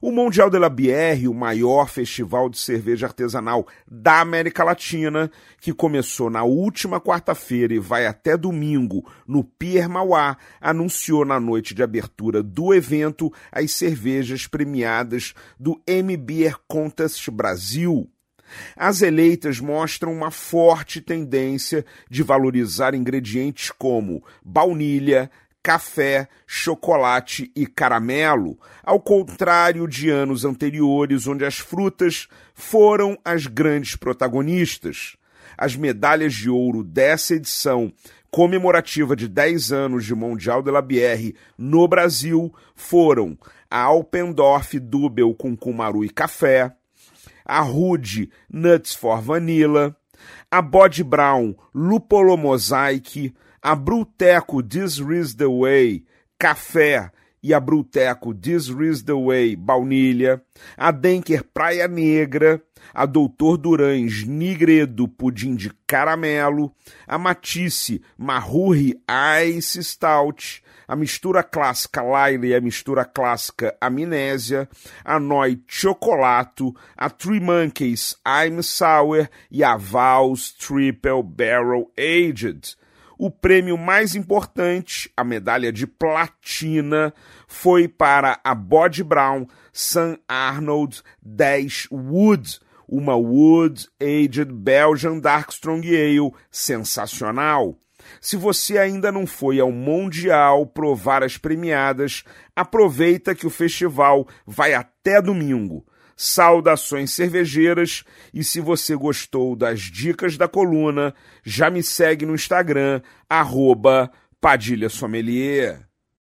O Mundial de la Bière, o maior festival de cerveja artesanal da América Latina, que começou na última quarta-feira e vai até domingo no Pier Mauá, anunciou na noite de abertura do evento as cervejas premiadas do MBR Contest Brasil. As eleitas mostram uma forte tendência de valorizar ingredientes como baunilha, café, chocolate e caramelo, ao contrário de anos anteriores, onde as frutas foram as grandes protagonistas. As medalhas de ouro dessa edição, comemorativa de 10 anos de Mundial de la Bière no Brasil, foram a Alpendorf Dubel com Kumaru e café, a Rude Nuts for Vanilla, a Bod Brown Lupolo Mosaic, a Bruteco This Is The Way, café e a Bruteco This Is The Way, baunilha, a Denker Praia Negra, a Doutor Durães Nigredo Pudim de Caramelo, a Matisse Marrurri Ice Stout, a mistura clássica Laila e a mistura clássica Amnésia, a Noi Chocolato, a Three Monkeys I'm Sour. E a Vals Triple Barrel Aged. O prêmio mais importante, a medalha de platina, foi para a Bod Brown St. Arnold 10 Wood, uma Wood Aged Belgian Dark Strong Ale sensacional. Se você ainda não foi ao Mundial provar as premiadas, aproveita que o festival vai até domingo. Saudações cervejeiras e se você gostou das dicas da coluna, já me segue no Instagram, arroba Padilha Sommelier.